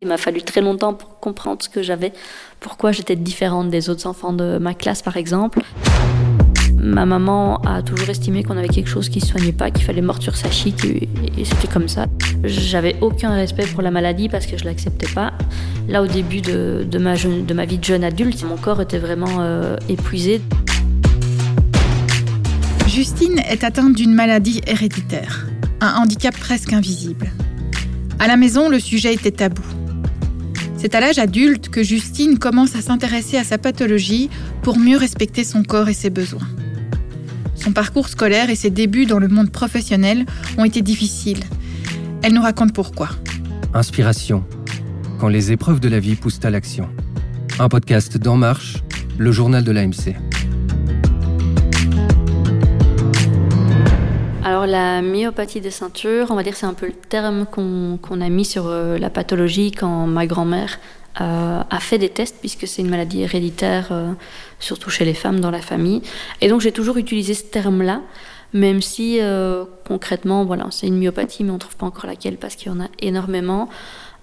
Il m'a fallu très longtemps pour comprendre ce que j'avais, pourquoi j'étais différente des autres enfants de ma classe par exemple. Ma maman a toujours estimé qu'on avait quelque chose qui ne soignait pas, qu'il fallait mordre sur sa chic et, c'était comme ça. J'avais aucun respect pour la maladie parce que je l'acceptais pas. Là, au début de, ma, vie de jeune adulte, mon corps était vraiment euh, épuisé. Justine est atteinte d'une maladie héréditaire, un handicap presque invisible. À la maison, le sujet était tabou. C'est à l'âge adulte que Justine commence à s'intéresser à sa pathologie pour mieux respecter son corps et ses besoins. Son parcours scolaire et ses débuts dans le monde professionnel ont été difficiles. Elle nous raconte pourquoi. Inspiration. Quand les épreuves de la vie poussent à l'action. Un podcast d'En Marche, le journal de l'AMC. La myopathie des ceintures, on va dire c'est un peu le terme qu'on a mis sur euh, la pathologie quand ma grand-mère euh, a fait des tests puisque c'est une maladie héréditaire, euh, surtout chez les femmes dans la famille. Et donc j'ai toujours utilisé ce terme-là, même si concrètement, voilà, c'est une myopathie, mais on ne trouve pas encore laquelle parce qu'il y en a énormément.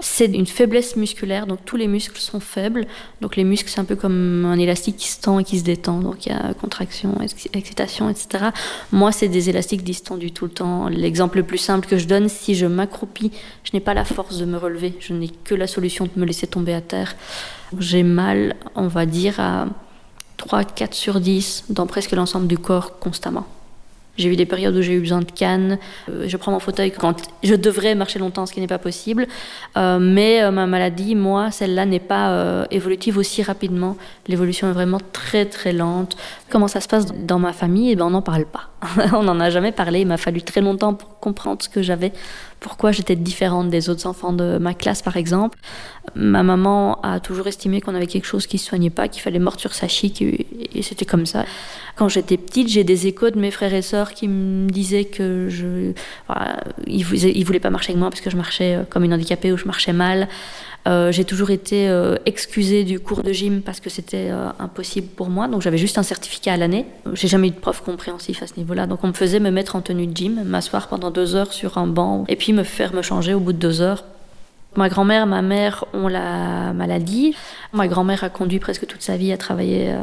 C'est une faiblesse musculaire, donc tous les muscles sont faibles. Donc les muscles, c'est un peu comme un élastique qui se tend et qui se détend. Donc il y a contraction, excitation, etc. Moi, c'est des élastiques distendus tout le temps. L'exemple le plus simple que je donne, si je m'accroupis, je n'ai pas la force de me relever. Je n'ai que la solution de me laisser tomber à terre. J'ai mal, on va dire, à 3, 4 sur 10 dans presque l'ensemble du corps constamment. J'ai eu des périodes où j'ai eu besoin de cannes. Euh, je prends mon fauteuil quand je devrais marcher longtemps, ce qui n'est pas possible. Euh, mais euh, ma maladie, moi, celle-là n'est pas évolutive aussi rapidement. L'évolution est vraiment très très lente. Comment ça se passe dans ma famille? Eh ben, on n'en parle pas. on n'en a jamais parlé. Il m'a fallu très longtemps pour comprendre ce que j'avais, pourquoi j'étais différente des autres enfants de ma classe, par exemple. Ma maman a toujours estimé qu'on avait quelque chose qui ne se soignait pas, qu'il fallait mordre sur sa chic, et, c'était comme ça. Quand j'étais petite, j'ai des échos de mes frères et sœurs qui me disaient que je, voulaient pas marcher avec moi parce que je marchais comme une handicapée ou je marchais mal. Euh, j'ai toujours été euh, excusée du cours de gym parce que c'était euh, impossible pour moi. Donc j'avais juste un certificat à l'année. J'ai jamais eu de prof compréhensif à ce niveau-là. Donc on me faisait me mettre en tenue de gym, m'asseoir pendant deux heures sur un banc et puis me faire me changer au bout de deux heures. Ma grand-mère, ma mère ont la maladie. Ma grand-mère a conduit presque toute sa vie, a travaillé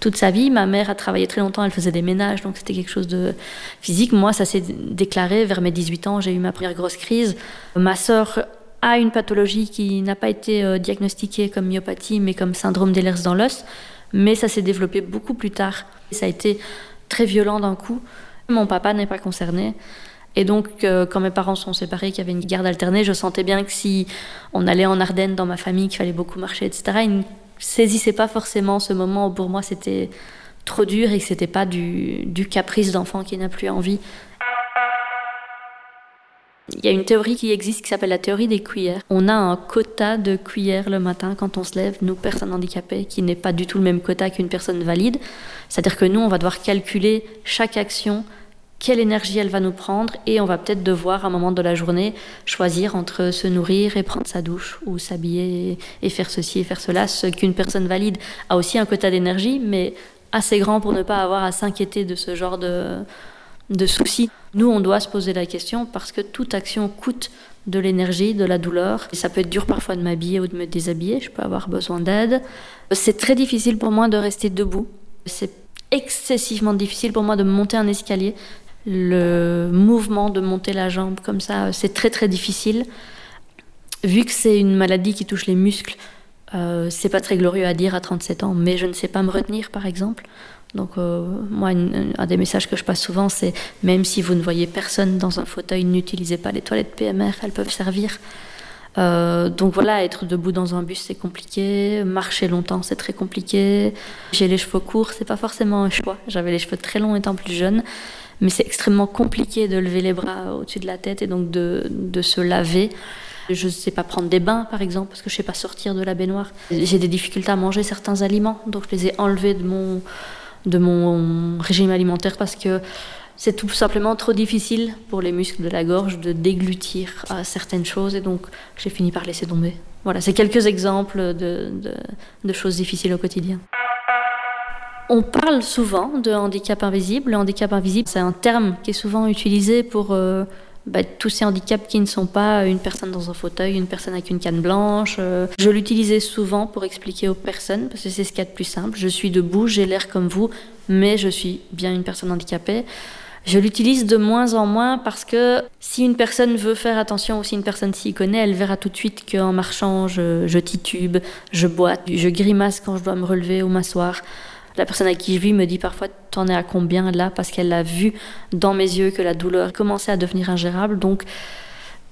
toute sa vie. Ma mère a travaillé très longtemps, elle faisait des ménages, donc c'était quelque chose de physique. Moi, ça s'est déclaré vers mes 18 ans, j'ai eu ma première grosse crise. Ma sœur a une pathologie qui n'a pas été euh, diagnostiquée comme myopathie, mais comme syndrome d'Ehlers dans l'os. Mais ça s'est développé beaucoup plus tard. Ça a été très violent d'un coup. Mon papa n'est pas concerné. Et donc, euh, quand mes parents sont séparés, qu'il y avait une garde alternée, je sentais bien que si on allait en Ardennes dans ma famille, qu'il fallait beaucoup marcher, etc., ils ne saisissaient pas forcément ce moment où pour moi c'était trop dur et que c'était pas du, du caprice d'enfant qui n'a plus envie. Il y a une théorie qui existe qui s'appelle la théorie des cuillères. On a un quota de cuillères le matin quand on se lève, nous personnes handicapées, qui n'est pas du tout le même quota qu'une personne valide. C'est-à-dire que nous, on va devoir calculer chaque action, quelle énergie elle va nous prendre, et on va peut-être devoir, à un moment de la journée, choisir entre se nourrir et prendre sa douche, ou s'habiller et faire ceci et faire cela. Ce qu'une personne valide a aussi un quota d'énergie, mais assez grand pour ne pas avoir à s'inquiéter de ce genre de de soucis. Nous, on doit se poser la question parce que toute action coûte de l'énergie, de la douleur. Et ça peut être dur parfois de m'habiller ou de me déshabiller, je peux avoir besoin d'aide. C'est très difficile pour moi de rester debout. C'est excessivement difficile pour moi de monter un escalier. Le mouvement de monter la jambe comme ça, c'est très très difficile. Vu que c'est une maladie qui touche les muscles, euh, c'est pas très glorieux à dire à 37 ans, mais je ne sais pas me retenir par exemple. Donc, euh, moi, un des messages que je passe souvent, c'est même si vous ne voyez personne dans un fauteuil, n'utilisez pas les toilettes PMR, elles peuvent servir. Euh, donc voilà, être debout dans un bus, c'est compliqué. Marcher longtemps, c'est très compliqué. J'ai les cheveux courts, c'est pas forcément un choix. J'avais les cheveux très longs étant plus jeune, mais c'est extrêmement compliqué de lever les bras au-dessus de la tête et donc de, de se laver. Je ne sais pas prendre des bains, par exemple, parce que je ne sais pas sortir de la baignoire. J'ai des difficultés à manger certains aliments, donc je les ai enlevés de mon, de mon régime alimentaire parce que c'est tout simplement trop difficile pour les muscles de la gorge de déglutir certaines choses et donc j'ai fini par laisser tomber. Voilà, c'est quelques exemples de, de, choses difficiles au quotidien. On parle souvent de handicap invisible. Le handicap invisible, c'est un terme qui est souvent utilisé pour euh, bah, tous ces handicaps qui ne sont pas une personne dans un fauteuil, une personne avec une canne blanche. Euh, je l'utilisais souvent pour expliquer aux personnes, parce que c'est ce qu'il y a de plus simple. Je suis debout, j'ai l'air comme vous, mais je suis bien une personne handicapée. Je l'utilise de moins en moins parce que si une personne veut faire attention ou si une personne s'y connaît, elle verra tout de suite qu'en marchant, je titube, je boite, je grimace quand je dois me relever ou m'asseoir. La personne à qui je vis me dit parfois T'en es à combien là Parce qu'elle a vu dans mes yeux que la douleur commençait à devenir ingérable. Donc,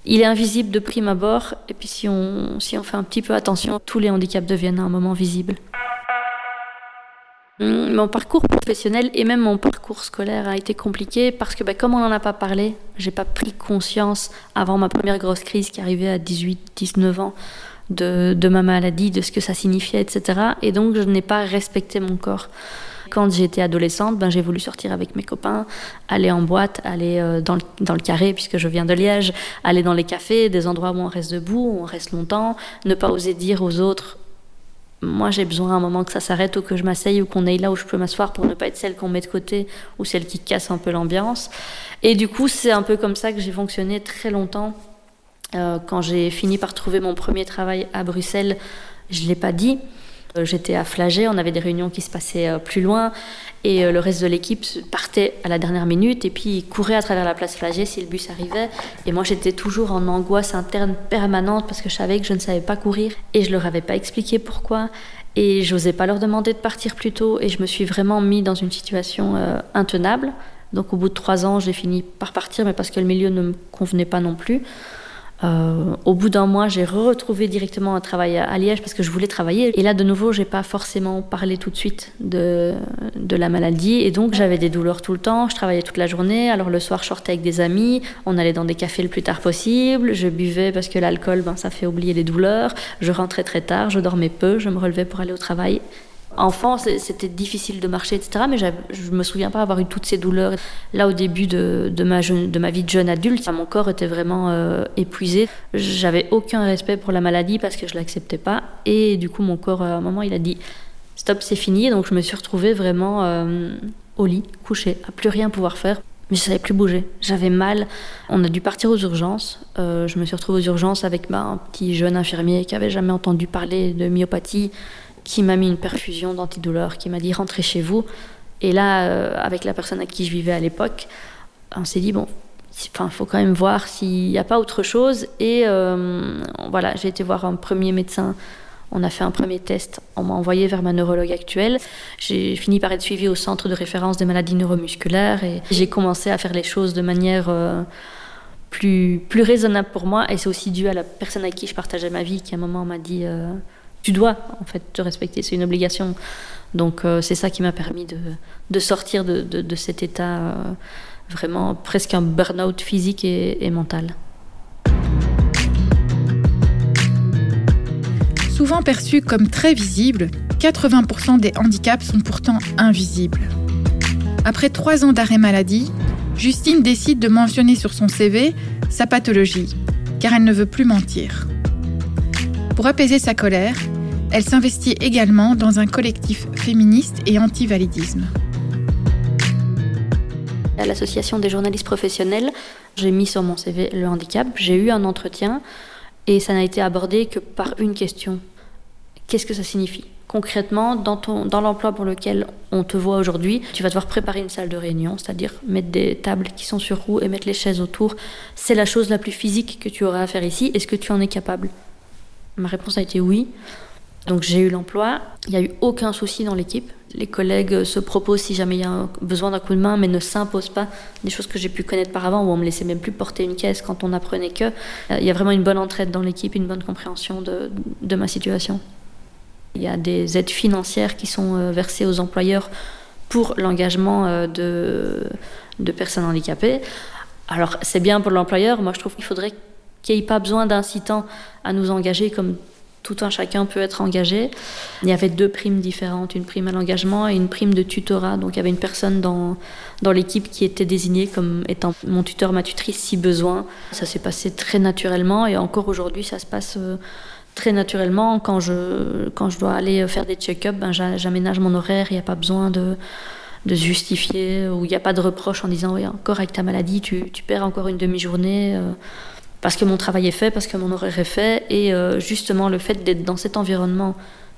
il est invisible de prime abord. Et puis, si on, si on fait un petit peu attention, tous les handicaps deviennent à un moment visibles. Hum, mon parcours professionnel et même mon parcours scolaire a été compliqué parce que, ben, comme on n'en a pas parlé, j'ai pas pris conscience avant ma première grosse crise qui arrivait à 18-19 ans de, ma maladie, de ce que ça signifiait, etc. Et donc, je n'ai pas respecté mon corps. Quand j'étais adolescente, ben, j'ai voulu sortir avec mes copains, aller en boîte, aller euh, dans, le, dans, le, carré, puisque je viens de Liège, aller dans les cafés, des endroits où on reste debout, où on reste longtemps, ne pas oser dire aux autres moi j'ai besoin à un moment que ça s'arrête ou que je m'asseye ou qu'on aille là où je peux m'asseoir pour ne pas être celle qu'on met de côté ou celle qui casse un peu l'ambiance. Et du coup, c'est un peu comme ça que j'ai fonctionné très longtemps quand j'ai fini par trouver mon premier travail à Bruxelles, je ne l'ai pas dit. Euh, j'étais à Flagey, on avait des réunions qui se passaient euh, plus loin et le reste de l'équipe partait à la dernière minute et puis courait à travers la place Flagey si le bus arrivait. Et moi j'étais toujours en angoisse interne permanente parce que je savais que je ne savais pas courir et je leur avais pas expliqué pourquoi et j'osais pas leur demander de partir plus tôt et je me suis vraiment mis dans une situation intenable. Donc au bout de trois ans j'ai fini par partir mais parce que le milieu ne me convenait pas non plus. Euh, au bout d'un mois, j'ai retrouvé directement un travail à, Liège parce que je voulais travailler. Et là, de nouveau, j'ai pas forcément parlé tout de suite de, de la maladie. Et donc, j'avais des douleurs tout le temps. Je travaillais toute la journée. Alors, le soir, je sortais avec des amis. On allait dans des cafés le plus tard possible. Je buvais parce que l'alcool, ben, ça fait oublier les douleurs. Je rentrais très tard. Je dormais peu. Je me relevais pour aller au travail. Enfant, c'était difficile de marcher, etc. Mais je me souviens pas avoir eu toutes ces douleurs. Là, au début de, ma, vie de jeune adulte, mon corps était vraiment euh, épuisé. J'avais aucun respect pour la maladie parce que je l'acceptais pas. Et du coup, mon corps, à un moment, il a dit stop, c'est fini. Donc, je me suis retrouvée vraiment euh, au lit, couchée, à plus rien pouvoir faire. Mais je savais plus bouger. J'avais mal. On a dû partir aux urgences. Euh, je me suis retrouvée aux urgences avec bah, un petit jeune infirmier qui avait jamais entendu parler de myopathie qui m'a mis une perfusion d'antidouleur, qui m'a dit rentrez chez vous. Et là, euh, avec la personne à qui je vivais à l'époque, on s'est dit bon, il faut quand même voir s'il n'y a pas autre chose. Et euh, voilà, j'ai été voir un premier médecin. On a fait un premier test. On m'a envoyé vers ma neurologue actuelle. J'ai fini par être suivie au centre de référence des maladies neuromusculaires et j'ai commencé à faire les choses de manière euh, plus, plus raisonnable pour moi. Et c'est aussi dû à la personne avec qui je partageais ma vie qui à un moment m'a dit tu dois en fait te respecter, c'est une obligation. Donc euh, c'est ça qui m'a permis de, de sortir de, cet état euh, vraiment presque un burn-out physique et, et mental. Souvent perçus comme très visibles, 80% des handicaps sont pourtant invisibles. Après trois ans d'arrêt maladie, Justine décide de mentionner sur son CV sa pathologie, car elle ne veut plus mentir. Pour apaiser sa colère, elle s'investit également dans un collectif féministe et anti-validisme. À l'association des journalistes professionnels, j'ai mis sur mon CV le handicap, j'ai eu un entretien et ça n'a été abordé que par une question. Qu'est-ce que ça signifie Concrètement, dans, l'emploi pour lequel on te voit aujourd'hui, tu vas devoir préparer une salle de réunion, c'est-à-dire mettre des tables qui sont sur roues et mettre les chaises autour. C'est la chose la plus physique que tu auras à faire ici. Est-ce que tu en es capable? Ma réponse a été oui. Donc j'ai eu l'emploi, il n'y a eu aucun souci dans l'équipe. Les collègues se proposent si jamais il y a besoin d'un coup de main, mais ne s'imposent pas des choses que j'ai pu connaître par avant, où on me laissait même plus porter une caisse quand on apprenait que. Euh, il y a vraiment une bonne entraide dans l'équipe, une bonne compréhension de, de, ma situation. Il y a des aides financières qui sont euh, versées aux employeurs pour l'engagement euh, de, de personnes handicapées. Alors c'est bien pour l'employeur, moi je trouve qu'il faudrait qu'il n'y ait pas besoin d'incitant à nous engager comme tout un chacun peut être engagé. Il y avait deux primes différentes, une prime à l'engagement et une prime de tutorat. Donc il y avait une personne dans, dans l'équipe qui était désignée comme étant mon tuteur, ma tutrice si besoin. Ça s'est passé très naturellement et encore aujourd'hui ça se passe euh, très naturellement. Quand je, quand je dois aller faire des check-ups, ben, j'aménage mon horaire, il n'y a pas besoin de de justifier, où il n'y a pas de reproche en disant oui, encore avec ta maladie, tu, tu perds encore une demi-journée. Parce que mon travail est fait, parce que mon horaire est fait, et euh, justement le fait d'être dans cet environnement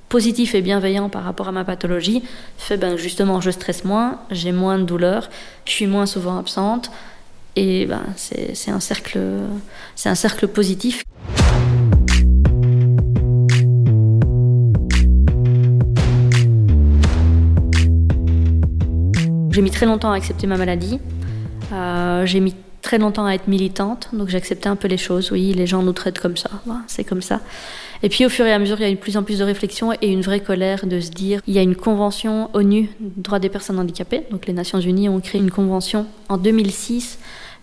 positif et bienveillant par rapport à ma pathologie fait ben justement je stresse moins, j'ai moins de douleurs, je suis moins souvent absente, et ben c'est un cercle, c'est un cercle positif. J'ai mis très longtemps à accepter ma maladie. Euh, j'ai mis très longtemps à être militante, donc j'acceptais un peu les choses. Oui, les gens nous traitent comme ça, c'est comme ça. Et puis au fur et à mesure, il y a de plus en plus de réflexion et une vraie colère de se dire il y a une convention ONU droits des personnes handicapées. Donc les Nations Unies ont créé une convention en 2006.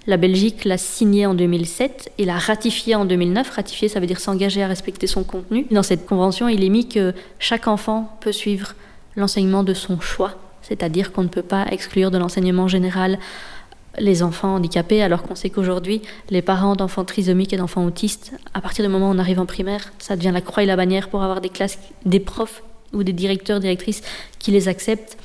La Belgique l'a signée en 2007 et l'a ratifiée en 2009. Ratifier, ça veut dire s'engager à respecter son contenu. Dans cette convention, il est mis que chaque enfant peut suivre l'enseignement de son choix c'est-à-dire qu'on ne peut pas exclure de l'enseignement général les enfants handicapés, alors qu'on sait qu'aujourd'hui, les parents d'enfants trisomiques et d'enfants autistes, à partir du moment où on arrive en primaire, ça devient la croix et la bannière pour avoir des classes, des profs ou des directeurs, directrices qui les acceptent.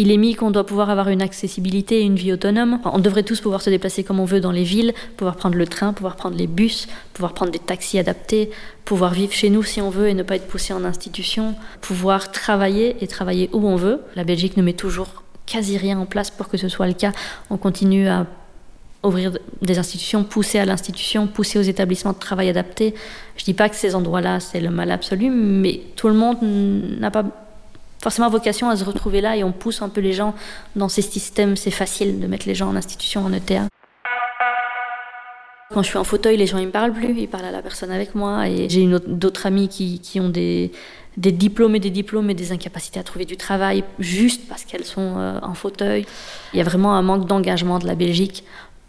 Il est mis qu'on doit pouvoir avoir une accessibilité et une vie autonome. On devrait tous pouvoir se déplacer comme on veut dans les villes, pouvoir prendre le train, pouvoir prendre les bus, pouvoir prendre des taxis adaptés, pouvoir vivre chez nous si on veut et ne pas être poussé en institution, pouvoir travailler et travailler où on veut. La Belgique ne met toujours quasi rien en place pour que ce soit le cas. On continue à ouvrir des institutions, pousser à l'institution, pousser aux établissements de travail adaptés. Je ne dis pas que ces endroits-là, c'est le mal absolu, mais tout le monde n'a pas forcément vocation à se retrouver là et on pousse un peu les gens dans ces systèmes. C'est facile de mettre les gens en institution, en ETA. Quand je suis en fauteuil, les gens ils me parlent plus, ils parlent à la personne avec moi. Et j'ai d'autres amis qui, ont des, diplômes et des diplômes et des incapacités à trouver du travail juste parce qu'elles sont euh, en fauteuil. Il y a vraiment un manque d'engagement de la Belgique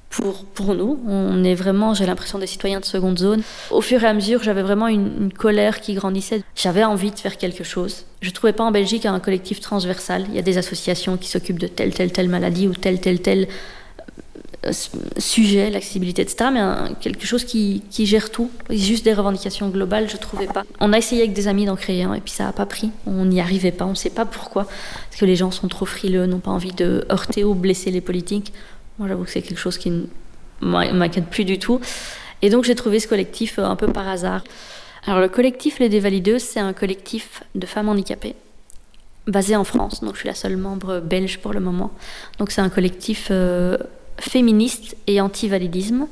pour, pour nous. On est vraiment, j'ai l'impression, des citoyens de seconde zone. Au fur et à mesure, j'avais vraiment une, colère qui grandissait. J'avais envie de faire quelque chose. Je ne trouvais pas en Belgique un collectif transversal. Il y a des associations qui s'occupent de telle, telle, telle maladie ou telle, telle, telle sujet, l'accessibilité, etc. Mais quelque chose qui, qui, gère tout. Juste des revendications globales, je ne trouvais pas. On a essayé avec des amis d'en créer un et puis ça n'a pas pris. On n'y arrivait pas. On ne sait pas pourquoi. Parce que les gens sont trop frileux, n'ont pas envie de heurter ou blesser les politiques. Moi, j'avoue que c'est quelque chose qui ne m'inquiète plus du tout. Et donc, j'ai trouvé ce collectif euh, un peu par hasard. Alors, le collectif Les Dévalideuses, c'est un collectif de femmes handicapées basé en France. Donc, je suis la seule membre belge pour le moment. Donc, c'est un collectif euh, féministe et anti-validisme.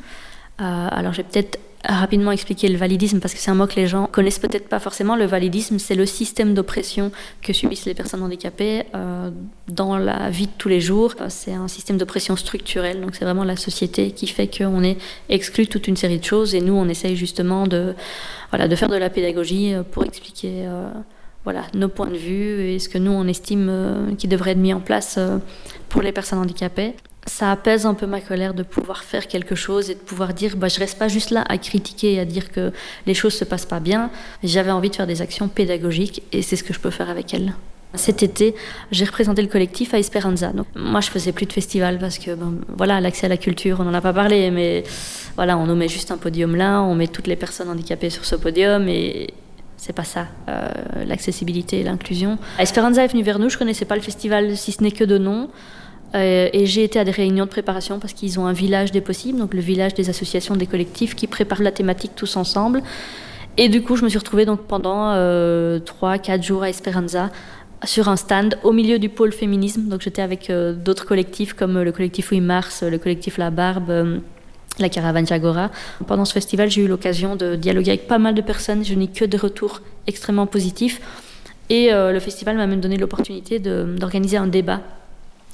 Euh, alors, j'ai peut-être rapidement expliquer le validisme parce que c'est un mot que les gens connaissent peut-être pas forcément. Le validisme, c'est le système d'oppression que subissent les personnes handicapées euh, dans la vie de tous les jours. Euh, c'est un système d'oppression structurelle, donc c'est vraiment la société qui fait qu'on est exclu toute une série de choses et nous, on essaye justement de, voilà, de faire de la pédagogie euh, pour expliquer voilà, nos points de vue et ce que nous, on estime qui devrait être mis en place pour les personnes handicapées ça apaise un peu ma colère de pouvoir faire quelque chose et de pouvoir dire bah, je reste pas juste là à critiquer et à dire que les choses se passent pas bien. J'avais envie de faire des actions pédagogiques et c'est ce que je peux faire avec elle. Cet été, j'ai représenté le collectif à Esperanza. Moi, je faisais plus de festival parce que, voilà, l'accès à la culture, on n'en a pas parlé, mais voilà, on nous met juste un podium là, on met toutes les personnes handicapées sur ce podium et c'est pas ça, euh, l'accessibilité et l'inclusion. Esperanza est venu vers nous, je connaissais pas le festival si ce n'est que de nom. Euh, et j'ai été à des réunions de préparation parce qu'ils ont un village des possibles, donc le village des associations, des collectifs qui préparent la thématique tous ensemble. Et du coup, je me suis retrouvée donc pendant euh, 3-4 jours à Esperanza sur un stand au milieu du pôle féminisme. Donc j'étais avec euh, d'autres collectifs comme le collectif Oui Mars, le collectif La Barbe, euh, la caravane Jagora. Pendant ce festival, j'ai eu l'occasion de dialoguer avec pas mal de personnes. Je n'ai que des retours extrêmement positifs. Et le festival m'a même donné l'opportunité d'organiser un débat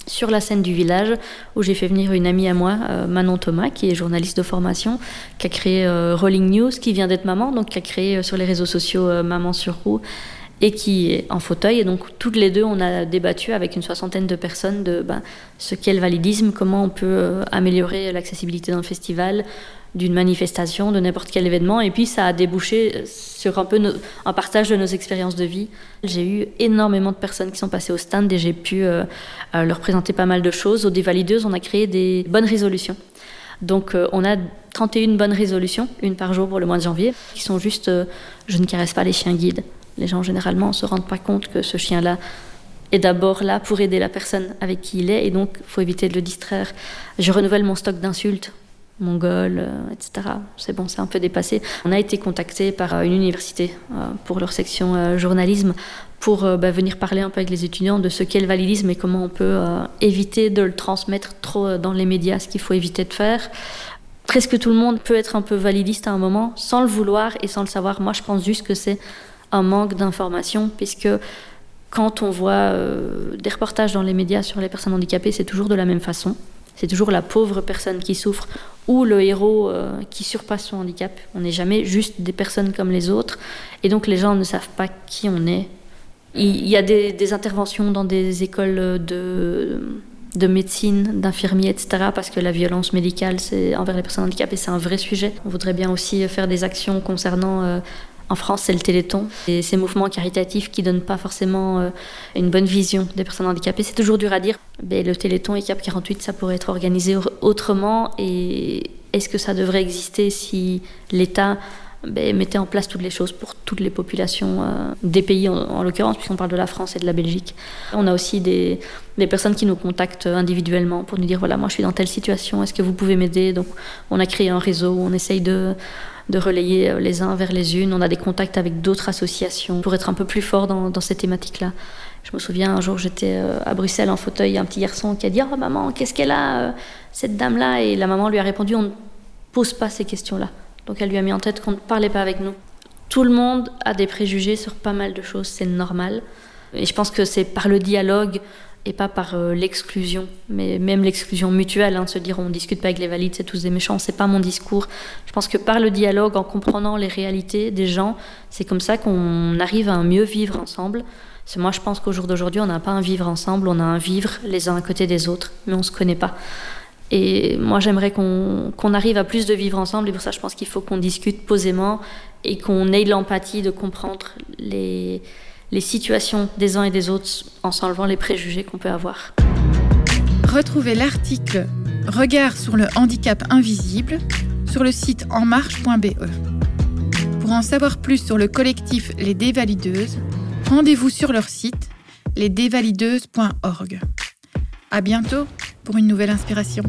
sur la scène du village où j'ai fait venir une amie à moi, euh, Manon Thomas, qui est journaliste de formation, qui a créé euh, Rolling News, qui vient d'être maman, donc qui a créé euh, sur les réseaux sociaux Maman sur roue et qui est en fauteuil. Et donc toutes les deux, on a débattu avec une soixantaine de personnes de ben, ce qu'est le validisme, comment on peut améliorer l'accessibilité d'un festival, d'une manifestation, de n'importe quel événement. Et puis ça a débouché sur un peu un partage de nos expériences de vie. J'ai eu énormément de personnes qui sont passées au stand et j'ai pu euh, euh, leur présenter pas mal de choses. Au Dévalideuse, on a créé des bonnes résolutions. Donc euh, on a 31 bonnes résolutions, une par jour pour le mois de janvier, qui sont juste je ne caresse pas les chiens guides. Les gens généralement ne se rendent pas compte que ce chien-là est d'abord là pour aider la personne avec qui il est, et donc faut éviter de le distraire. Je renouvelle mon stock d'insultes mongol, euh, etc. C'est bon, c'est un peu dépassé. On a été contacté par euh, une université euh, pour leur section journalisme pour bah, venir parler un peu avec les étudiants de ce qu'est le validisme et comment on peut éviter de le transmettre trop dans les médias, ce qu'il faut éviter de faire. Presque tout le monde peut être un peu validiste à un moment, sans le vouloir et sans le savoir. Moi, je pense juste que c'est un manque d'information, puisque quand on voit des reportages dans les médias sur les personnes handicapées, c'est toujours de la même façon. C'est toujours la pauvre personne qui souffre ou le héros euh, qui surpasse son handicap. On n'est jamais juste des personnes comme les autres. Et donc les gens ne savent pas qui on est. Il y a des, interventions dans des écoles de, de médecine, d'infirmiers, etc. Parce que la violence médicale envers les personnes handicapées, c'est un vrai sujet. On voudrait bien aussi faire des actions concernant euh, en France, c'est le Téléthon. Ces mouvements caritatifs qui donnent pas forcément euh, une bonne vision des personnes handicapées, c'est toujours dur à dire. Le Téléthon et Cap 48, ça pourrait être organisé autrement. Et est-ce que ça devrait exister si l'État ben, mettait en place toutes les choses pour toutes les populations euh, des pays, en, l'occurrence, puisqu'on parle de la France et de la Belgique. On a aussi des, des, personnes qui nous contactent individuellement pour nous dire voilà, moi je suis dans telle situation, est-ce que vous pouvez m'aider? Donc on a créé un réseau on essaye de de relayer euh, les uns vers les unes. On a des contacts avec d'autres associations pour être un peu plus fort dans, ces thématiques-là. Je me souviens un jour, j'étais euh, à Bruxelles en fauteuil, un petit garçon qui a dit Oh maman, qu'est-ce qu'elle a, euh, cette dame-là? Et la maman lui a répondu On ne pose pas ces questions-là. Donc elle lui a mis en tête qu'on ne parlait pas avec nous. Tout le monde a des préjugés sur pas mal de choses, c'est normal. Et je pense que c'est par le dialogue et pas par euh, l'exclusion, mais même l'exclusion mutuelle, hein, de se dire on discute pas avec les valides, c'est tous des méchants, c'est pas mon discours. Je pense que par le dialogue, en comprenant les réalités des gens, c'est comme ça qu'on arrive à un mieux vivre ensemble. moi, je pense qu'au jour d'aujourd'hui, on n'a pas un vivre ensemble, on a un vivre les uns à côté des autres, mais on se connaît pas. Et moi, j'aimerais qu'on arrive à plus de vivre ensemble, et pour ça, je pense qu'il faut qu'on discute posément et qu'on ait l'empathie de comprendre les les situations des uns et des autres en s'enlevant les préjugés qu'on peut avoir. Retrouvez l'article Regard sur le handicap invisible sur le site enmarche.be. Pour en savoir plus sur le collectif Les Dévalideuses, rendez-vous sur leur site lesdévalideuses.org. À bientôt pour une nouvelle inspiration.